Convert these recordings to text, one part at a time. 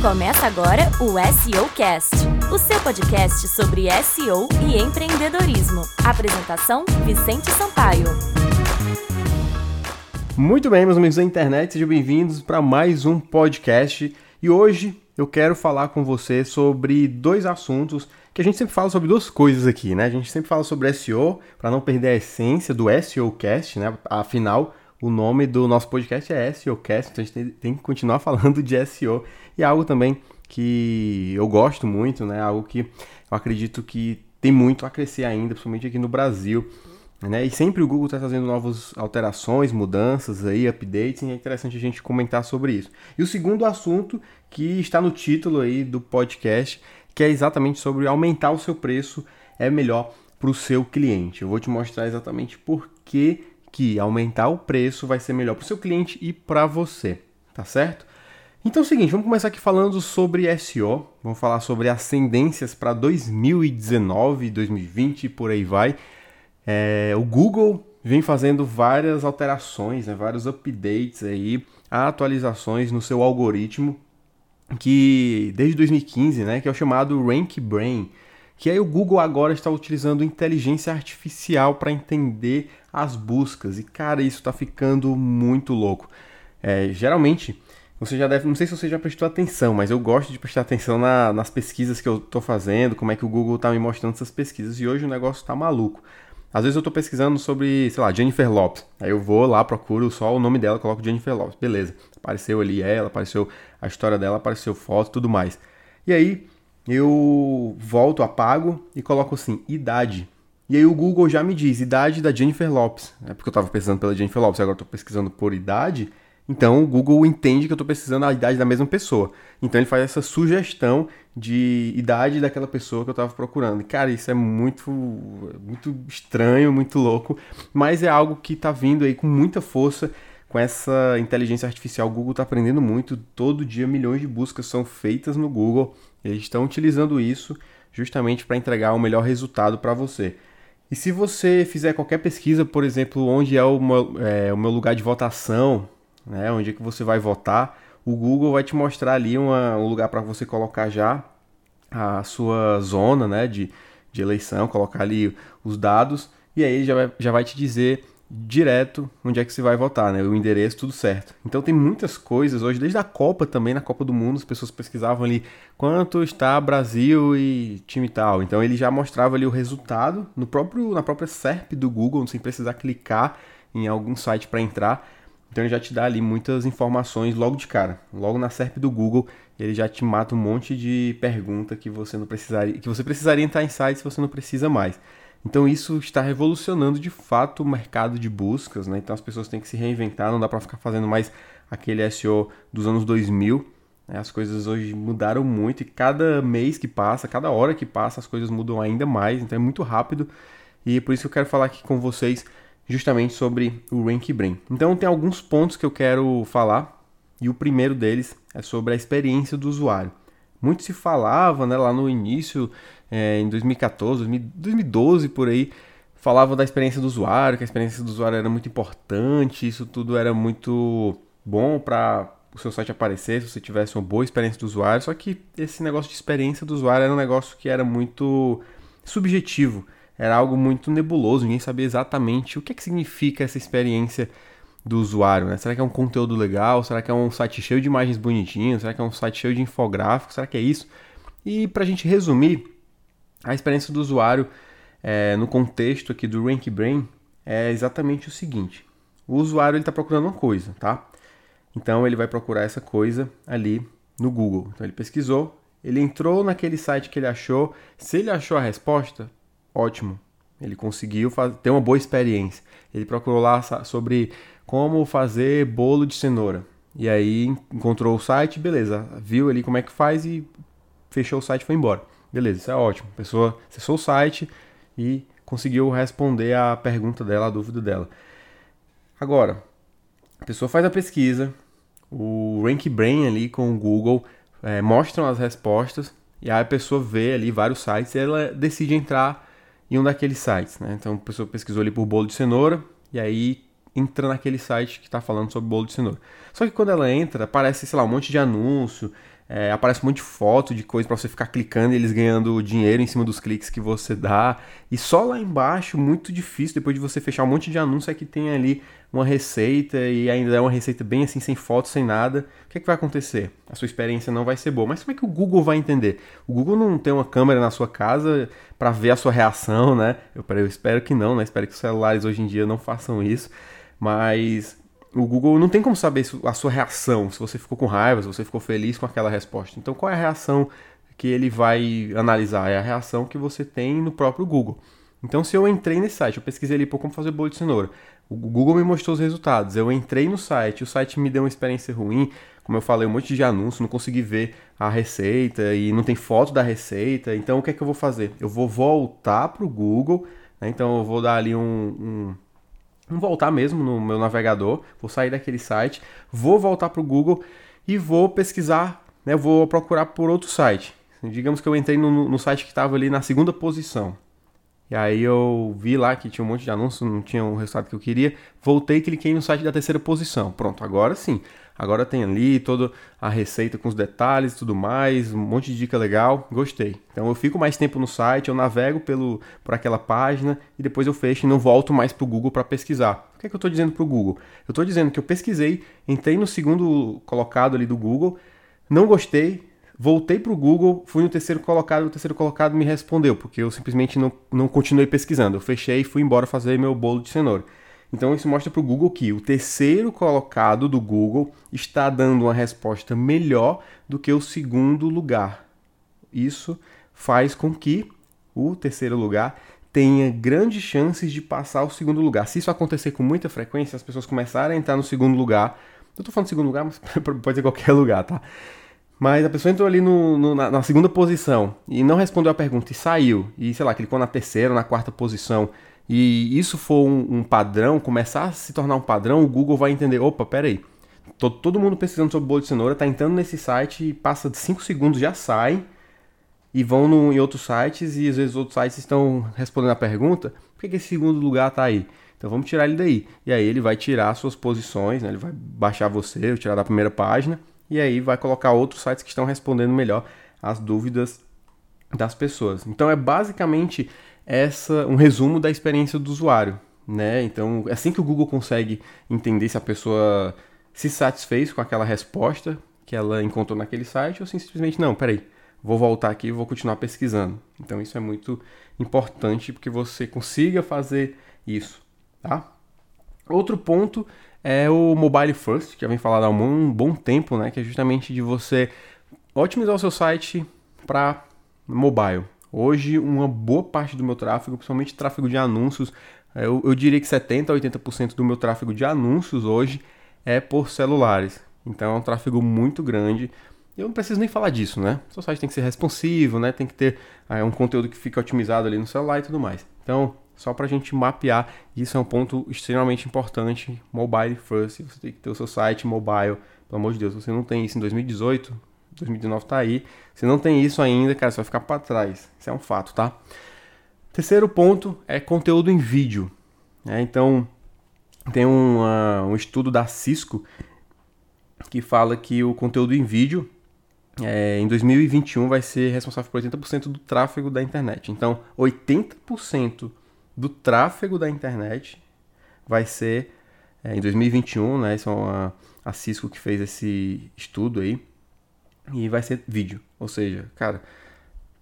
Começa agora o SEO Cast, o seu podcast sobre SEO e empreendedorismo. Apresentação: Vicente Sampaio. Muito bem, meus amigos da internet, sejam bem-vindos para mais um podcast. E hoje eu quero falar com você sobre dois assuntos que a gente sempre fala sobre duas coisas aqui, né? A gente sempre fala sobre SEO, para não perder a essência do SEO Cast, né? Afinal, o nome do nosso podcast é SEO Cast, então a gente tem que continuar falando de SEO. E é algo também que eu gosto muito, né? Algo que eu acredito que tem muito a crescer ainda, principalmente aqui no Brasil. Né? E sempre o Google está fazendo novas alterações, mudanças aí, updates, e é interessante a gente comentar sobre isso. E o segundo assunto que está no título aí do podcast, que é exatamente sobre aumentar o seu preço é melhor para o seu cliente. Eu vou te mostrar exatamente por que, que aumentar o preço vai ser melhor para o seu cliente e para você, tá certo? Então é o seguinte, vamos começar aqui falando sobre SEO, vamos falar sobre ascendências para 2019, 2020 e por aí vai. É, o Google vem fazendo várias alterações, né, vários updates aí, atualizações no seu algoritmo, que desde 2015, né, que é o chamado Rank Brain, que aí o Google agora está utilizando inteligência artificial para entender as buscas. E cara, isso está ficando muito louco. É, geralmente você já deve, não sei se você já prestou atenção, mas eu gosto de prestar atenção na, nas pesquisas que eu estou fazendo, como é que o Google está me mostrando essas pesquisas, e hoje o negócio está maluco. Às vezes eu estou pesquisando sobre, sei lá, Jennifer Lopes. Aí eu vou lá, procuro só o nome dela, coloco Jennifer Lopes. Beleza. Apareceu ali ela, apareceu a história dela, apareceu foto, tudo mais. E aí eu volto, apago e coloco assim, idade. E aí o Google já me diz idade da Jennifer Lopes. É porque eu estava pesquisando pela Jennifer Lopes, agora estou pesquisando por idade. Então o Google entende que eu estou precisando da idade da mesma pessoa. Então ele faz essa sugestão de idade daquela pessoa que eu estava procurando. Cara, isso é muito, muito estranho, muito louco, mas é algo que está vindo aí com muita força com essa inteligência artificial. O Google está aprendendo muito. Todo dia milhões de buscas são feitas no Google. Eles estão utilizando isso justamente para entregar o melhor resultado para você. E se você fizer qualquer pesquisa, por exemplo, onde é o meu, é, o meu lugar de votação, né, onde é que você vai votar, o Google vai te mostrar ali uma, um lugar para você colocar já a sua zona né, de, de eleição, colocar ali os dados, e aí ele já vai, já vai te dizer direto onde é que você vai votar, né? O endereço, tudo certo. Então tem muitas coisas hoje, desde a Copa também, na Copa do Mundo, as pessoas pesquisavam ali quanto está Brasil e time tal. Então ele já mostrava ali o resultado no próprio, na própria SERP do Google, sem precisar clicar em algum site para entrar. Então ele já te dá ali muitas informações logo de cara. Logo na SERP do Google, ele já te mata um monte de pergunta que você não precisaria, que você precisaria entrar em sites se você não precisa mais. Então isso está revolucionando de fato o mercado de buscas, né? Então as pessoas têm que se reinventar, não dá para ficar fazendo mais aquele SEO dos anos 2000. Né? As coisas hoje mudaram muito e cada mês que passa, cada hora que passa, as coisas mudam ainda mais, então é muito rápido. E por isso que eu quero falar aqui com vocês justamente sobre o Rank Brain. Então tem alguns pontos que eu quero falar e o primeiro deles é sobre a experiência do usuário. Muito se falava né, lá no início, é, em 2014, 2012 por aí, falava da experiência do usuário, que a experiência do usuário era muito importante, isso tudo era muito bom para o seu site aparecer, se você tivesse uma boa experiência do usuário, só que esse negócio de experiência do usuário era um negócio que era muito subjetivo era algo muito nebuloso, ninguém sabia exatamente o que, é que significa essa experiência do usuário, né? Será que é um conteúdo legal? Será que é um site cheio de imagens bonitinhas? Será que é um site cheio de infográficos? Será que é isso? E para a gente resumir, a experiência do usuário é, no contexto aqui do Rank Brain é exatamente o seguinte: o usuário está procurando uma coisa, tá? Então ele vai procurar essa coisa ali no Google. Então ele pesquisou, ele entrou naquele site que ele achou. Se ele achou a resposta, ótimo. Ele conseguiu ter uma boa experiência. Ele procurou lá sobre como fazer bolo de cenoura. E aí encontrou o site, beleza, viu ali como é que faz e fechou o site e foi embora. Beleza, isso é ótimo. A pessoa acessou o site e conseguiu responder a pergunta dela, a dúvida dela. Agora, a pessoa faz a pesquisa, o Rank Brain ali com o Google é, mostram as respostas e aí a pessoa vê ali vários sites e ela decide entrar em um daqueles sites, né? Então a pessoa pesquisou ali por bolo de cenoura e aí entra naquele site que está falando sobre bolo de cenoura. Só que quando ela entra, aparece, sei lá, um monte de anúncio, é, aparece um monte de foto de coisa para você ficar clicando e eles ganhando dinheiro em cima dos cliques que você dá. E só lá embaixo, muito difícil, depois de você fechar um monte de anúncio, é que tem ali uma receita e ainda é uma receita bem assim, sem foto, sem nada. O que, é que vai acontecer? A sua experiência não vai ser boa. Mas como é que o Google vai entender? O Google não tem uma câmera na sua casa para ver a sua reação, né? Eu, eu espero que não, né? Espero que os celulares hoje em dia não façam isso. Mas o Google não tem como saber a sua reação, se você ficou com raiva, se você ficou feliz com aquela resposta. Então, qual é a reação que ele vai analisar? É a reação que você tem no próprio Google. Então, se eu entrei nesse site, eu pesquisei ali por como fazer bolo de cenoura, o Google me mostrou os resultados, eu entrei no site, o site me deu uma experiência ruim, como eu falei, um monte de anúncio, não consegui ver a receita e não tem foto da receita, então o que é que eu vou fazer? Eu vou voltar para o Google, né? então eu vou dar ali um, um Vou voltar mesmo no meu navegador, vou sair daquele site, vou voltar para o Google e vou pesquisar, né, vou procurar por outro site. Digamos que eu entrei no, no site que estava ali na segunda posição. E aí eu vi lá que tinha um monte de anúncios, não tinha o resultado que eu queria. Voltei e cliquei no site da terceira posição. Pronto, agora sim. Agora tem ali toda a receita com os detalhes e tudo mais, um monte de dica legal, gostei. Então eu fico mais tempo no site, eu navego pelo, por aquela página e depois eu fecho e não volto mais para o Google para pesquisar. O que é que eu estou dizendo para o Google? Eu estou dizendo que eu pesquisei, entrei no segundo colocado ali do Google, não gostei, voltei para o Google, fui no terceiro colocado, o terceiro colocado me respondeu, porque eu simplesmente não, não continuei pesquisando. Eu fechei e fui embora fazer meu bolo de cenoura. Então isso mostra para o Google que o terceiro colocado do Google está dando uma resposta melhor do que o segundo lugar. Isso faz com que o terceiro lugar tenha grandes chances de passar o segundo lugar. Se isso acontecer com muita frequência, as pessoas começarem a entrar no segundo lugar. Eu estou falando segundo lugar, mas pode ser qualquer lugar, tá? Mas a pessoa entrou ali no, no, na, na, segunda posição e não respondeu a pergunta e saiu. E, sei lá, clicou na terceira, na quarta posição e isso for um, um, padrão, começar a se tornar um padrão, o Google vai entender, opa, peraí, todo, todo mundo pesquisando sobre bolo de cenoura, tá entrando nesse site passa de 5 segundos, já sai, e vão no, em outros sites, e às vezes outros sites estão respondendo a pergunta, por que, que esse segundo lugar tá aí? Então vamos tirar ele daí. E aí ele vai tirar suas posições, né? ele vai baixar você, tirar da primeira página, e aí vai colocar outros sites que estão respondendo melhor as dúvidas das pessoas. Então é basicamente essa um resumo da experiência do usuário, né? Então, assim que o Google consegue entender se a pessoa se satisfez com aquela resposta que ela encontrou naquele site ou simplesmente não, peraí, vou voltar aqui e vou continuar pesquisando. Então, isso é muito importante porque você consiga fazer isso, tá? Outro ponto é o mobile first, que já vem falado há um bom tempo, né? Que é justamente de você otimizar o seu site para mobile. Hoje, uma boa parte do meu tráfego, principalmente tráfego de anúncios, é, eu, eu diria que 70% a 80% do meu tráfego de anúncios hoje é por celulares. Então é um tráfego muito grande. Eu não preciso nem falar disso, né? O seu site tem que ser responsivo, né? Tem que ter é, um conteúdo que fica otimizado ali no celular e tudo mais. Então, só para a gente mapear, isso é um ponto extremamente importante. Mobile first, você tem que ter o seu site mobile. Pelo amor de Deus, você não tem isso em 2018, 2019 tá aí. Se não tem isso ainda, cara, você vai ficar para trás. Isso é um fato, tá? Terceiro ponto é conteúdo em vídeo. É, então, tem um, uh, um estudo da Cisco que fala que o conteúdo em vídeo é, em 2021 vai ser responsável por 80% do tráfego da internet. Então, 80% do tráfego da internet vai ser é, em 2021, né? Isso é uma, a Cisco que fez esse estudo aí e vai ser vídeo. Ou seja, cara,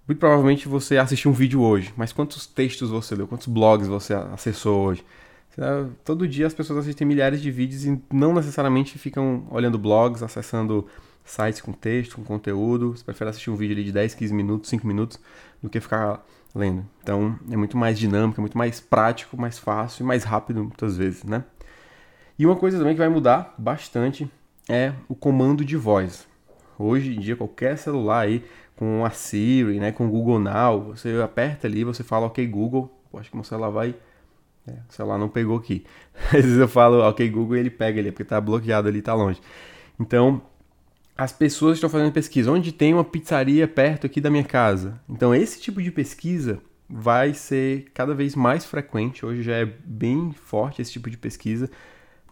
muito provavelmente você assistiu um vídeo hoje, mas quantos textos você leu, quantos blogs você acessou hoje? Todo dia as pessoas assistem milhares de vídeos e não necessariamente ficam olhando blogs, acessando sites com texto, com conteúdo. Você prefere assistir um vídeo de 10, 15 minutos, 5 minutos, do que ficar lendo. Então é muito mais dinâmico, é muito mais prático, mais fácil e mais rápido muitas vezes, né? E uma coisa também que vai mudar bastante é o comando de voz. Hoje em dia, qualquer celular aí com a Siri, né, com o Google Now, você aperta ali, você fala OK Google, Pô, acho que meu celular vai é, o celular não pegou aqui. Às vezes eu falo OK Google e ele pega ali, porque tá bloqueado ali, tá longe. Então, as pessoas estão fazendo pesquisa, onde tem uma pizzaria perto aqui da minha casa. Então, esse tipo de pesquisa vai ser cada vez mais frequente. Hoje já é bem forte esse tipo de pesquisa,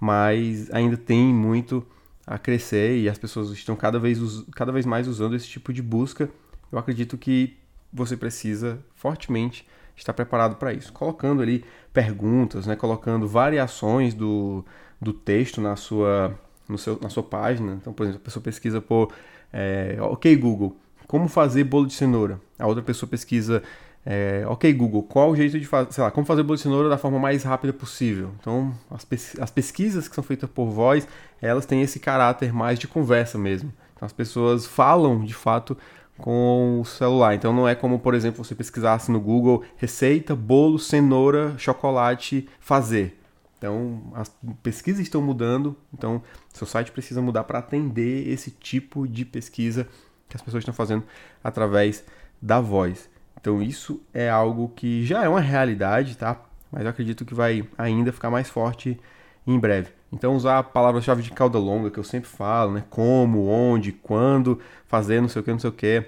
mas ainda tem muito a crescer e as pessoas estão cada vez, cada vez mais usando esse tipo de busca, eu acredito que você precisa fortemente estar preparado para isso. Colocando ali perguntas, né? colocando variações do, do texto na sua, no seu, na sua página. Então, por exemplo, a pessoa pesquisa por é, OK Google, como fazer bolo de cenoura. A outra pessoa pesquisa é, ok, Google, qual o jeito de fazer, sei lá, como fazer bolo de cenoura da forma mais rápida possível? Então, as, pes as pesquisas que são feitas por voz, elas têm esse caráter mais de conversa mesmo. Então, as pessoas falam, de fato, com o celular. Então, não é como, por exemplo, você pesquisasse no Google receita, bolo, cenoura, chocolate, fazer. Então, as pesquisas estão mudando, então, seu site precisa mudar para atender esse tipo de pesquisa que as pessoas estão fazendo através da voz. Então isso é algo que já é uma realidade, tá? Mas eu acredito que vai ainda ficar mais forte em breve. Então usar a palavra-chave de cauda longa que eu sempre falo, né? Como, onde, quando, fazer, não sei o que, não sei o que.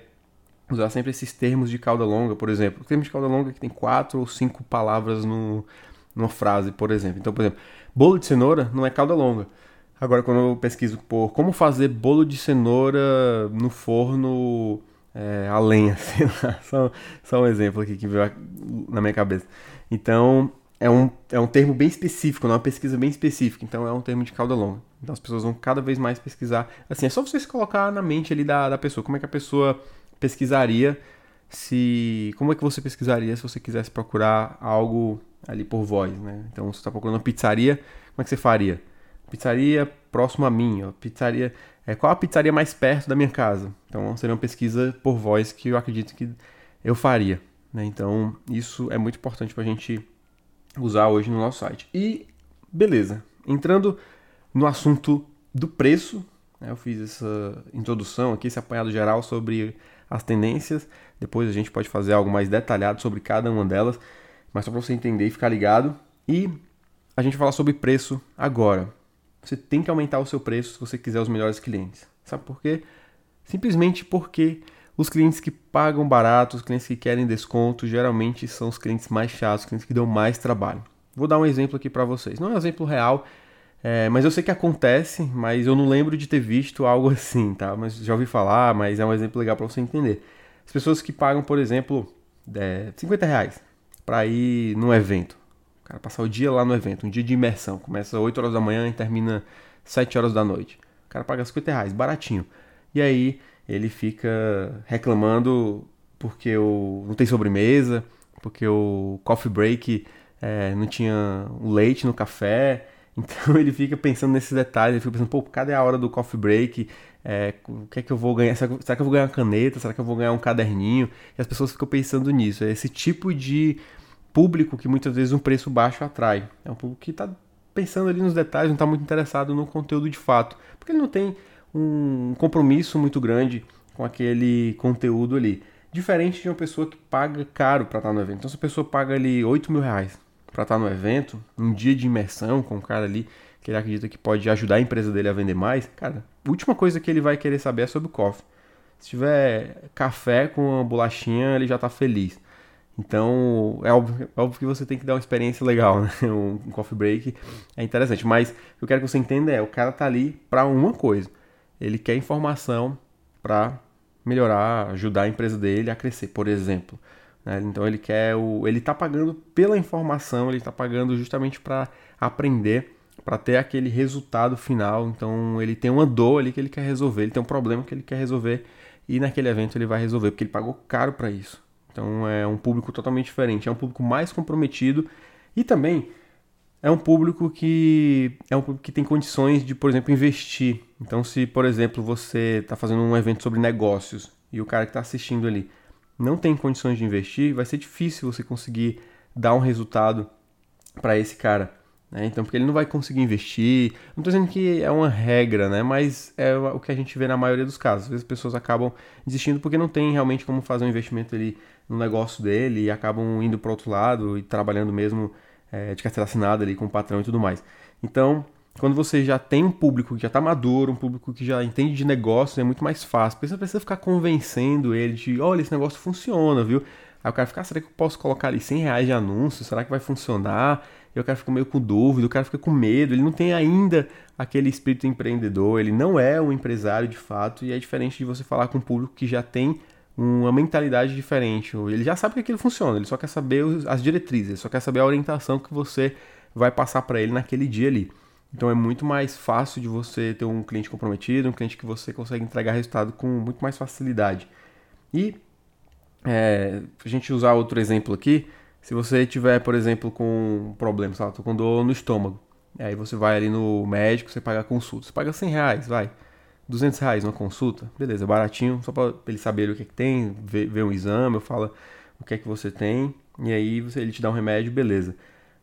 Usar sempre esses termos de cauda longa, por exemplo. O termo de cauda longa que tem quatro ou cinco palavras no, numa frase, por exemplo. Então, por exemplo, bolo de cenoura não é cauda longa. Agora, quando eu pesquiso por como fazer bolo de cenoura no forno é, a lenha, sei lá, só, só um exemplo aqui que veio na minha cabeça. Então, é um, é um termo bem específico, não é uma pesquisa bem específica, então é um termo de cauda longa. Então as pessoas vão cada vez mais pesquisar. Assim, é só você se colocar na mente ali da, da pessoa, como é que a pessoa pesquisaria se. Como é que você pesquisaria se você quisesse procurar algo ali por voz, né? Então você está procurando uma pizzaria, como é que você faria? Pizzaria próximo a mim, ó, pizzaria é, qual a pizzaria mais perto da minha casa? Então seria uma pesquisa por voz que eu acredito que eu faria. Né? Então isso é muito importante para a gente usar hoje no nosso site. E beleza, entrando no assunto do preço, né? eu fiz essa introdução aqui, esse apanhado geral sobre as tendências. Depois a gente pode fazer algo mais detalhado sobre cada uma delas, mas só para você entender e ficar ligado. E a gente vai falar sobre preço agora você tem que aumentar o seu preço se você quiser os melhores clientes. Sabe por quê? Simplesmente porque os clientes que pagam barato, os clientes que querem desconto, geralmente são os clientes mais chatos, os clientes que dão mais trabalho. Vou dar um exemplo aqui para vocês. Não é um exemplo real, é, mas eu sei que acontece, mas eu não lembro de ter visto algo assim, tá? Mas já ouvi falar, mas é um exemplo legal para você entender. As pessoas que pagam, por exemplo, é, 50 reais para ir num evento cara passar o dia lá no evento, um dia de imersão. Começa 8 horas da manhã e termina 7 horas da noite. O cara paga 50 reais, baratinho. E aí ele fica reclamando porque o, não tem sobremesa, porque o coffee break é, não tinha o leite no café. Então ele fica pensando nesses detalhes, ele fica pensando, pô, cadê a hora do coffee break? É, o que é que eu vou ganhar? Será que, será que eu vou ganhar uma caneta? Será que eu vou ganhar um caderninho? E as pessoas ficam pensando nisso. É esse tipo de público que muitas vezes um preço baixo atrai. É um público que está pensando ali nos detalhes, não está muito interessado no conteúdo de fato, porque ele não tem um compromisso muito grande com aquele conteúdo ali. Diferente de uma pessoa que paga caro para estar tá no evento. Então, se a pessoa paga ali 8 mil reais para estar tá no evento, um dia de imersão com um cara ali que ele acredita que pode ajudar a empresa dele a vender mais, cara, a última coisa que ele vai querer saber é sobre o coffee. Se tiver café com uma bolachinha, ele já está feliz. Então, é óbvio, é óbvio, que você tem que dar uma experiência legal, né? Um, coffee break é interessante. Mas o que eu quero que você entenda é, o cara tá ali para uma coisa. Ele quer informação para melhorar, ajudar a empresa dele a crescer, por exemplo. Né? Então ele quer o, ele está pagando pela informação, ele está pagando justamente para aprender, para ter aquele resultado final. Então ele tem uma dor ali que ele quer resolver, ele tem um problema que ele quer resolver e naquele evento ele vai resolver porque ele pagou caro para isso. Então é um público totalmente diferente, é um público mais comprometido e também é um público que é um público que tem condições de, por exemplo, investir. Então, se, por exemplo, você está fazendo um evento sobre negócios e o cara que está assistindo ali não tem condições de investir, vai ser difícil você conseguir dar um resultado para esse cara. Né? Então, porque ele não vai conseguir investir. Não estou dizendo que é uma regra, né? mas é o que a gente vê na maioria dos casos. Às vezes as pessoas acabam desistindo porque não tem realmente como fazer um investimento ali no negócio dele e acabam indo para outro lado e trabalhando mesmo é, de carteira assinada ali com o patrão e tudo mais. Então, quando você já tem um público que já está maduro, um público que já entende de negócio, é muito mais fácil. Você precisa ficar convencendo ele de, olha, esse negócio funciona, viu? Aí o cara fica, ah, será que eu posso colocar ali 100 reais de anúncio? Será que vai funcionar? e o cara fica meio com dúvida, o cara fica com medo, ele não tem ainda aquele espírito empreendedor, ele não é um empresário de fato, e é diferente de você falar com um público que já tem uma mentalidade diferente. Ele já sabe que aquilo funciona, ele só quer saber as diretrizes, ele só quer saber a orientação que você vai passar para ele naquele dia ali. Então é muito mais fácil de você ter um cliente comprometido, um cliente que você consegue entregar resultado com muito mais facilidade. E é, a gente usar outro exemplo aqui, se você tiver, por exemplo, com um problema, sabe, tô com dor no estômago, aí você vai ali no médico, você paga consulta, você paga 100 reais, vai, 200 reais uma consulta, beleza, baratinho, só para ele saber o que, é que tem, ver, ver um exame, eu falo o que é que você tem, e aí você, ele te dá um remédio, beleza.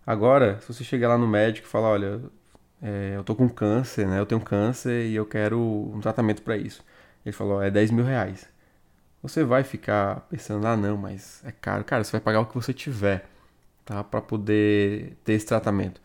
Agora, se você chegar lá no médico e falar, olha, é, eu tô com câncer, né? Eu tenho câncer e eu quero um tratamento para isso. Ele falou, é 10 mil reais. Você vai ficar pensando, ah não, mas é caro. Cara, você vai pagar o que você tiver, tá? Para poder ter esse tratamento.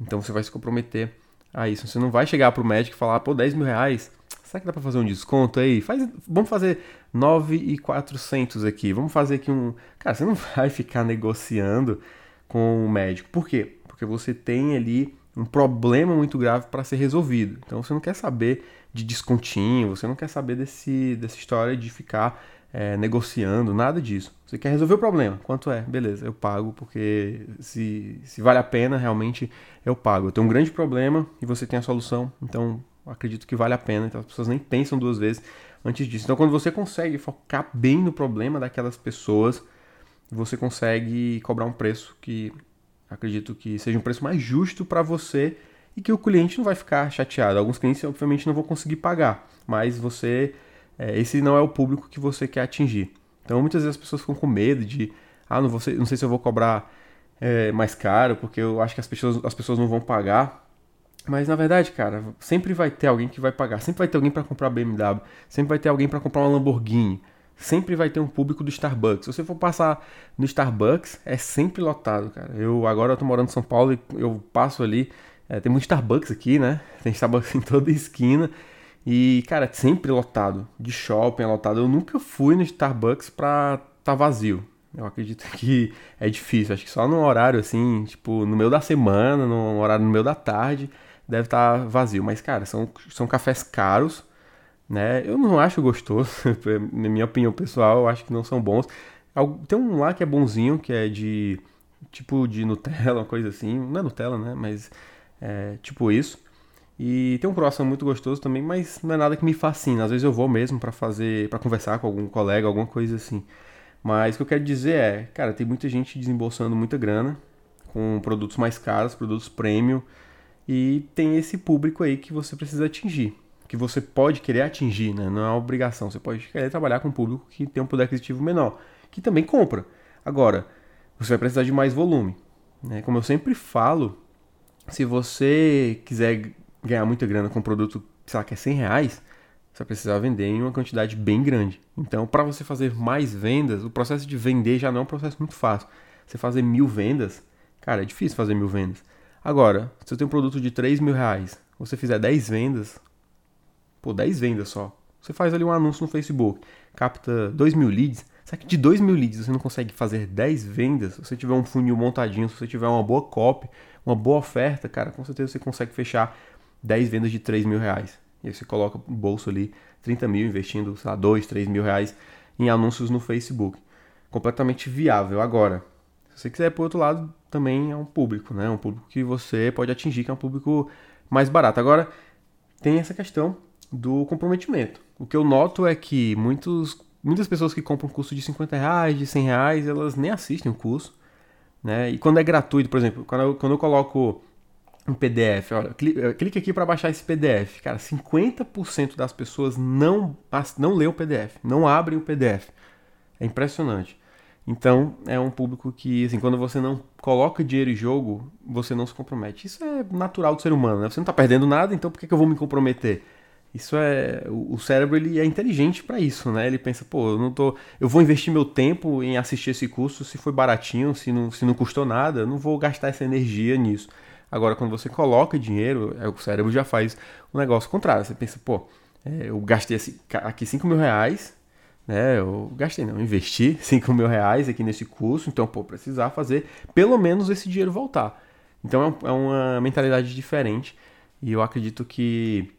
Então você vai se comprometer a isso. Você não vai chegar pro médico e falar, pô, 10 mil reais, será que dá para fazer um desconto aí? Faz, vamos fazer 9,400 aqui. Vamos fazer aqui um... Cara, você não vai ficar negociando com o médico. Por quê? Porque você tem ali um problema muito grave para ser resolvido. Então você não quer saber de descontinho, você não quer saber desse, dessa história de ficar é, negociando, nada disso. Você quer resolver o problema. Quanto é? Beleza, eu pago, porque se, se vale a pena, realmente eu pago. Eu tenho um grande problema e você tem a solução, então acredito que vale a pena. Então as pessoas nem pensam duas vezes antes disso. Então quando você consegue focar bem no problema daquelas pessoas, você consegue cobrar um preço que acredito que seja um preço mais justo para você e que o cliente não vai ficar chateado. Alguns clientes, obviamente, não vão conseguir pagar, mas você, é, esse não é o público que você quer atingir. Então, muitas vezes as pessoas ficam com medo de, ah, não, vou não sei se eu vou cobrar é, mais caro, porque eu acho que as pessoas, as pessoas não vão pagar. Mas na verdade, cara, sempre vai ter alguém que vai pagar, sempre vai ter alguém para comprar BMW, sempre vai ter alguém para comprar uma Lamborghini sempre vai ter um público do Starbucks. Se você for passar no Starbucks, é sempre lotado, cara. Eu agora eu tô morando em São Paulo e eu passo ali, é, tem muito Starbucks aqui, né? Tem Starbucks em toda esquina. E, cara, sempre lotado. De shopping é lotado. Eu nunca fui no Starbucks pra tá vazio. Eu acredito que é difícil. Acho que só no horário, assim, tipo, no meio da semana, no horário no meio da tarde, deve estar tá vazio. Mas, cara, são, são cafés caros né? Eu não acho gostoso, na minha opinião pessoal, eu acho que não são bons. Tem um lá que é bonzinho, que é de tipo de Nutella, uma coisa assim. Não é Nutella, né? Mas é tipo isso. E tem um croissant muito gostoso também, mas não é nada que me fascina. Às vezes eu vou mesmo para fazer, para conversar com algum colega, alguma coisa assim. Mas o que eu quero dizer é, cara, tem muita gente desembolsando muita grana com produtos mais caros, produtos premium, e tem esse público aí que você precisa atingir que você pode querer atingir, né? não é uma obrigação. Você pode querer trabalhar com um público que tem um poder aquisitivo menor, que também compra. Agora, você vai precisar de mais volume. Né? Como eu sempre falo, se você quiser ganhar muita grana com um produto, sei lá, que é 100 reais, você vai precisar vender em uma quantidade bem grande. Então, para você fazer mais vendas, o processo de vender já não é um processo muito fácil. Você fazer mil vendas, cara, é difícil fazer mil vendas. Agora, se você tem um produto de 3 mil reais, você fizer 10 vendas, pô, 10 vendas só. Você faz ali um anúncio no Facebook, capta 2 mil leads. Será que de 2 mil leads você não consegue fazer 10 vendas? Se você tiver um funil montadinho, se você tiver uma boa copy, uma boa oferta, cara, com certeza você consegue fechar 10 vendas de 3 mil reais. E aí você coloca no bolso ali 30 mil, investindo, sei lá, 2, 3 mil reais em anúncios no Facebook. Completamente viável. Agora, se você quiser, por outro lado, também é um público, né? Um público que você pode atingir, que é um público mais barato. Agora, tem essa questão do comprometimento. O que eu noto é que muitos, muitas pessoas que compram um curso de 50 reais, de 100 reais, elas nem assistem o curso. Né? E quando é gratuito, por exemplo, quando eu, quando eu coloco um PDF, olha, clique aqui para baixar esse PDF. Cara, 50% das pessoas não, não lê o PDF, não abrem o PDF. É impressionante. Então, é um público que, assim, quando você não coloca dinheiro em jogo, você não se compromete. Isso é natural do ser humano, né? Você não está perdendo nada, então por que, que eu vou me comprometer? Isso é o cérebro ele é inteligente para isso, né? Ele pensa, pô, eu não tô, eu vou investir meu tempo em assistir esse curso se foi baratinho, se não, se não custou nada, eu não vou gastar essa energia nisso. Agora, quando você coloca dinheiro, é, o cérebro já faz o negócio contrário. Você pensa, pô, é, eu gastei aqui 5 mil reais, né? Eu gastei, não, investi 5 mil reais aqui nesse curso, então, pô, precisar fazer pelo menos esse dinheiro voltar. Então é, é uma mentalidade diferente e eu acredito que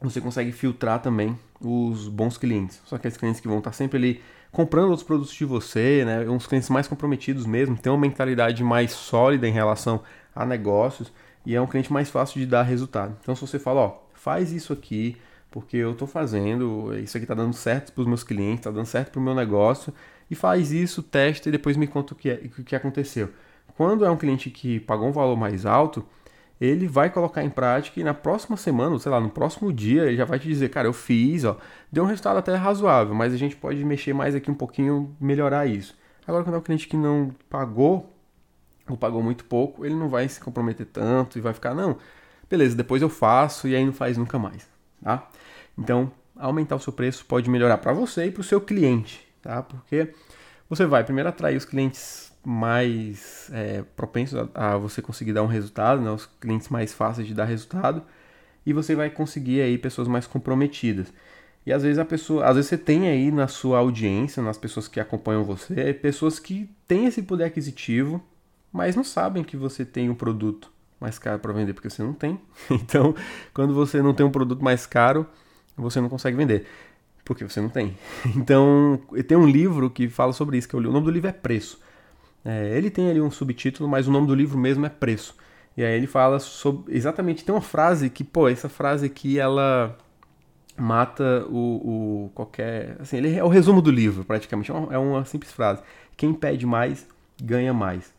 você consegue filtrar também os bons clientes. São aqueles clientes que vão estar sempre ali comprando outros produtos de você, né? Uns clientes mais comprometidos mesmo, tem uma mentalidade mais sólida em relação a negócios e é um cliente mais fácil de dar resultado. Então se você fala, ó, faz isso aqui, porque eu estou fazendo, isso aqui está dando certo para os meus clientes, está dando certo para o meu negócio, e faz isso, testa e depois me conta o que, é, o que aconteceu. Quando é um cliente que pagou um valor mais alto, ele vai colocar em prática e na próxima semana, sei lá, no próximo dia, ele já vai te dizer, cara, eu fiz, ó, deu um resultado até razoável, mas a gente pode mexer mais aqui um pouquinho, melhorar isso. Agora, quando é um cliente que não pagou, ou pagou muito pouco, ele não vai se comprometer tanto e vai ficar, não, beleza, depois eu faço e aí não faz nunca mais, tá? Então, aumentar o seu preço pode melhorar para você e para o seu cliente, tá? Porque você vai primeiro atrair os clientes mais é, propensos a, a, você conseguir dar um resultado, né? os clientes mais fáceis de dar resultado, e você vai conseguir aí pessoas mais comprometidas. E às vezes a pessoa, às vezes você tem aí na sua audiência, nas pessoas que acompanham você, pessoas que têm esse poder aquisitivo, mas não sabem que você tem um produto mais caro para vender porque você não tem. Então, quando você não tem um produto mais caro, você não consegue vender porque você não tem. Então, tem um livro que fala sobre isso que eu li. O nome do livro é Preço. É, ele tem ali um subtítulo, mas o nome do livro mesmo é Preço. E aí ele fala sobre. Exatamente, tem uma frase que, pô, essa frase aqui ela mata o, o qualquer. Assim, ele é o resumo do livro, praticamente. É uma, é uma simples frase. Quem pede mais, ganha mais.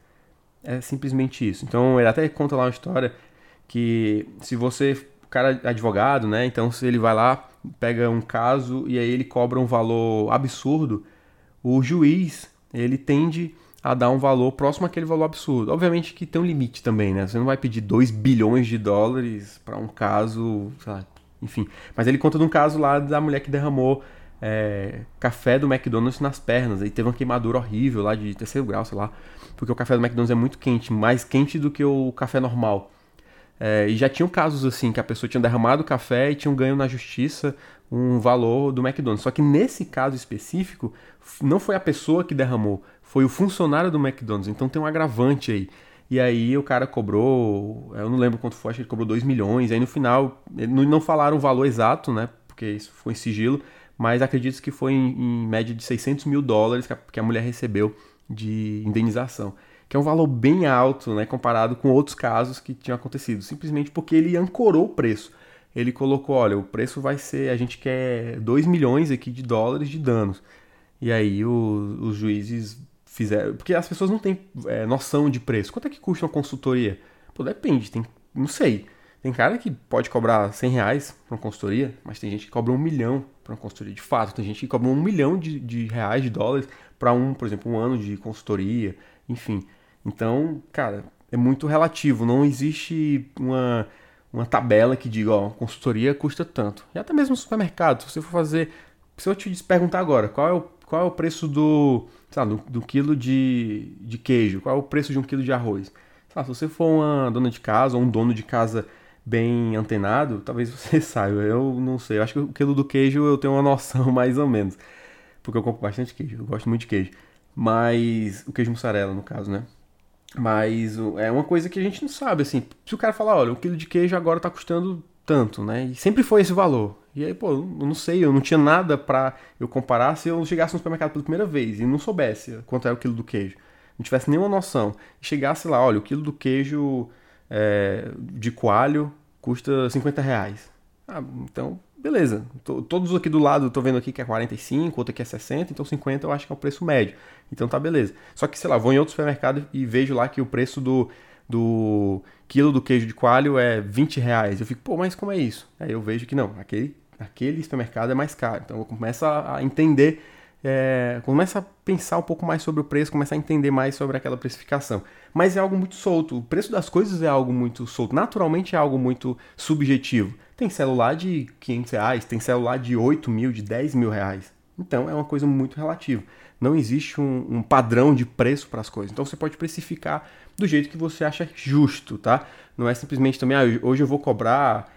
É simplesmente isso. Então ele até conta lá uma história que se você. Cara é advogado, né? Então se ele vai lá, pega um caso e aí ele cobra um valor absurdo, o juiz ele tende a dar um valor próximo àquele valor absurdo. Obviamente que tem um limite também, né? Você não vai pedir 2 bilhões de dólares para um caso, lá, enfim. Mas ele conta de um caso lá da mulher que derramou é, café do McDonald's nas pernas. E teve uma queimadura horrível lá de terceiro grau, sei lá. Porque o café do McDonald's é muito quente, mais quente do que o café normal. É, e já tinham casos assim que a pessoa tinha derramado café e tinham ganho na justiça um valor do McDonald's. Só que nesse caso específico, não foi a pessoa que derramou, foi o funcionário do McDonald's. Então tem um agravante aí. E aí o cara cobrou, eu não lembro quanto foi, acho que ele cobrou 2 milhões. Aí no final, não falaram o valor exato, né? Porque isso foi em sigilo, mas acredito que foi em, em média de 600 mil dólares que a, que a mulher recebeu de indenização que é um valor bem alto, né, comparado com outros casos que tinham acontecido, simplesmente porque ele ancorou o preço. Ele colocou, olha, o preço vai ser, a gente quer 2 milhões aqui de dólares de danos. E aí o, os juízes fizeram, porque as pessoas não têm é, noção de preço. Quanto é que custa uma consultoria? Pô, depende, tem, não sei. Tem cara que pode cobrar 100 reais para uma consultoria, mas tem gente que cobra um milhão para uma consultoria. De fato, tem gente que cobra um milhão de, de reais, de dólares, para um, por exemplo, um ano de consultoria, enfim. Então, cara, é muito relativo. Não existe uma, uma tabela que diga, ó, consultoria custa tanto. E até mesmo no supermercado, se você for fazer. Se eu te perguntar agora, qual é o, qual é o preço do, lá, do, do, quilo de, de queijo? Qual é o preço de um quilo de arroz? Lá, se você for uma dona de casa ou um dono de casa bem antenado, talvez você saiba. Eu não sei. Eu acho que o quilo do queijo eu tenho uma noção mais ou menos. Porque eu compro bastante queijo. Eu gosto muito de queijo. Mas. O queijo mussarela, no caso, né? Mas é uma coisa que a gente não sabe, assim. Se o cara falar, olha, um quilo de queijo agora tá custando tanto, né? E sempre foi esse valor. E aí, pô, eu não sei, eu não tinha nada para eu comparar se eu chegasse no supermercado pela primeira vez e não soubesse quanto era o quilo do queijo. Não tivesse nenhuma noção. E chegasse lá, olha, o quilo do queijo é, de coalho custa 50 reais. Ah, então, beleza. Todos aqui do lado, tô vendo aqui que é 45, outro aqui é 60, então 50 eu acho que é o preço médio. Então tá beleza. Só que, sei lá, vou em outro supermercado e vejo lá que o preço do, do quilo do queijo de coalho é 20 reais. Eu fico, pô, mas como é isso? Aí eu vejo que não, aquele, aquele supermercado é mais caro. Então eu começo a entender, é, começo a pensar um pouco mais sobre o preço, começar a entender mais sobre aquela precificação. Mas é algo muito solto. O preço das coisas é algo muito solto. Naturalmente é algo muito subjetivo. Tem celular de 500 reais, tem celular de 8 mil, de 10 mil reais. Então é uma coisa muito relativa. Não existe um, um padrão de preço para as coisas. Então você pode precificar do jeito que você acha justo, tá? Não é simplesmente também, ah, hoje eu vou cobrar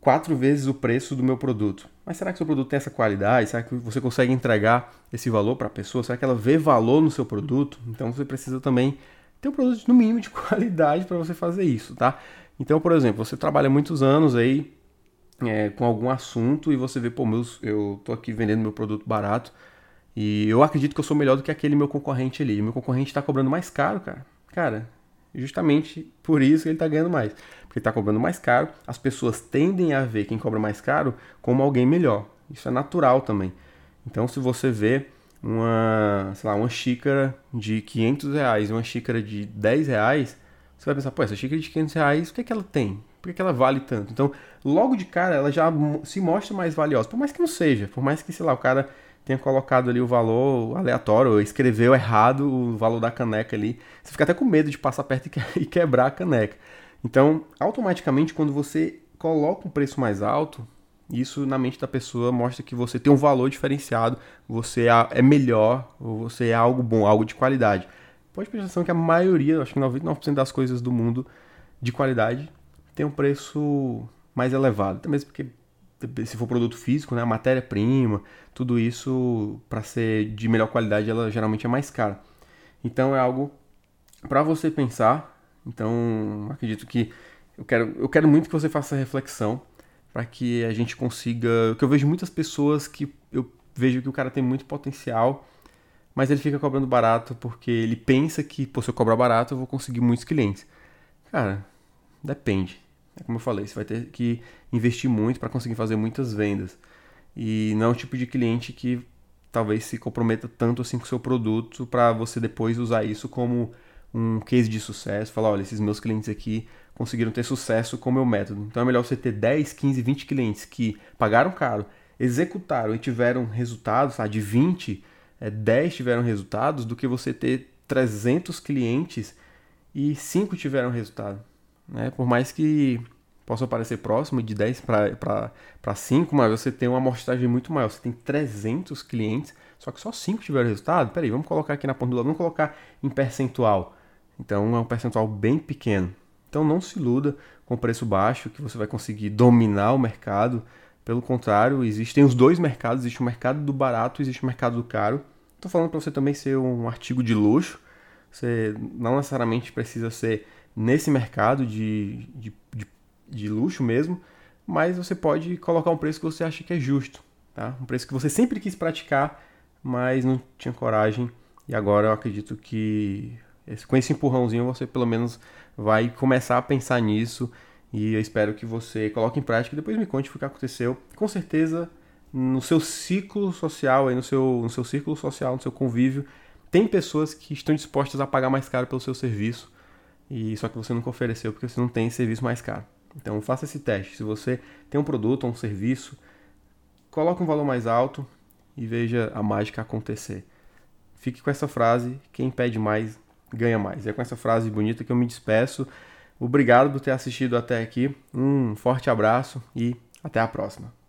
quatro vezes o preço do meu produto. Mas será que seu produto tem essa qualidade? Será que você consegue entregar esse valor para a pessoa? Será que ela vê valor no seu produto? Então você precisa também ter um produto no mínimo de qualidade para você fazer isso, tá? Então, por exemplo, você trabalha muitos anos aí é, com algum assunto e você vê, pô, meus, eu tô aqui vendendo meu produto barato e eu acredito que eu sou melhor do que aquele meu concorrente ali. Meu concorrente está cobrando mais caro, cara. Cara, justamente por isso ele está ganhando mais. Porque está cobrando mais caro, as pessoas tendem a ver quem cobra mais caro como alguém melhor. Isso é natural também. Então, se você vê uma, sei lá, uma xícara de 500 reais e uma xícara de 10 reais, você vai pensar, pô, essa xícara de 500 reais, o que, é que ela tem? Por que, que ela vale tanto? Então, logo de cara, ela já se mostra mais valiosa. Por mais que não seja, por mais que, sei lá, o cara tenha colocado ali o valor aleatório, escreveu errado o valor da caneca ali, você fica até com medo de passar perto e quebrar a caneca. Então, automaticamente, quando você coloca um preço mais alto, isso na mente da pessoa mostra que você tem um valor diferenciado, você é, é melhor, ou você é algo bom, algo de qualidade. Pode prestar atenção que a maioria, acho que 99% das coisas do mundo de qualidade tem um preço mais elevado. Até mesmo porque se for produto físico, né, a matéria-prima, tudo isso para ser de melhor qualidade, ela geralmente é mais cara. Então é algo para você pensar. Então acredito que eu quero, eu quero muito que você faça reflexão para que a gente consiga. Que eu vejo muitas pessoas que eu vejo que o cara tem muito potencial, mas ele fica cobrando barato porque ele pensa que, pô, se eu cobrar barato, eu vou conseguir muitos clientes. Cara, depende. É como eu falei, você vai ter que investir muito para conseguir fazer muitas vendas. E não é o tipo de cliente que talvez se comprometa tanto assim com o seu produto para você depois usar isso como um case de sucesso, falar, olha, esses meus clientes aqui conseguiram ter sucesso com o meu método. Então é melhor você ter 10, 15, 20 clientes que pagaram caro, executaram e tiveram resultados, tá? de 20, é, 10 tiveram resultados, do que você ter 300 clientes e 5 tiveram resultado. Né? Por mais que possa parecer próximo, de 10 para 5, mas você tem uma amostragem muito maior. Você tem 300 clientes, só que só 5 tiveram resultado. Peraí, vamos colocar aqui na ponta do lado, vamos colocar em percentual. Então é um percentual bem pequeno. Então não se iluda com preço baixo que você vai conseguir dominar o mercado. Pelo contrário, existem os dois mercados, existe o mercado do barato existe o mercado do caro. Estou falando para você também ser um artigo de luxo. Você não necessariamente precisa ser nesse mercado de, de, de, de luxo mesmo, mas você pode colocar um preço que você acha que é justo. Tá? Um preço que você sempre quis praticar, mas não tinha coragem. E agora eu acredito que com esse empurrãozinho você pelo menos vai começar a pensar nisso e eu espero que você coloque em prática e depois me conte o que aconteceu. Com certeza, no seu ciclo social, aí no, seu, no seu círculo social, no seu convívio, tem pessoas que estão dispostas a pagar mais caro pelo seu serviço e só que você nunca ofereceu porque você não tem serviço mais caro. Então faça esse teste. Se você tem um produto ou um serviço, coloque um valor mais alto e veja a mágica acontecer. Fique com essa frase: quem pede mais ganha mais. É com essa frase bonita que eu me despeço. Obrigado por ter assistido até aqui. Um forte abraço e até a próxima.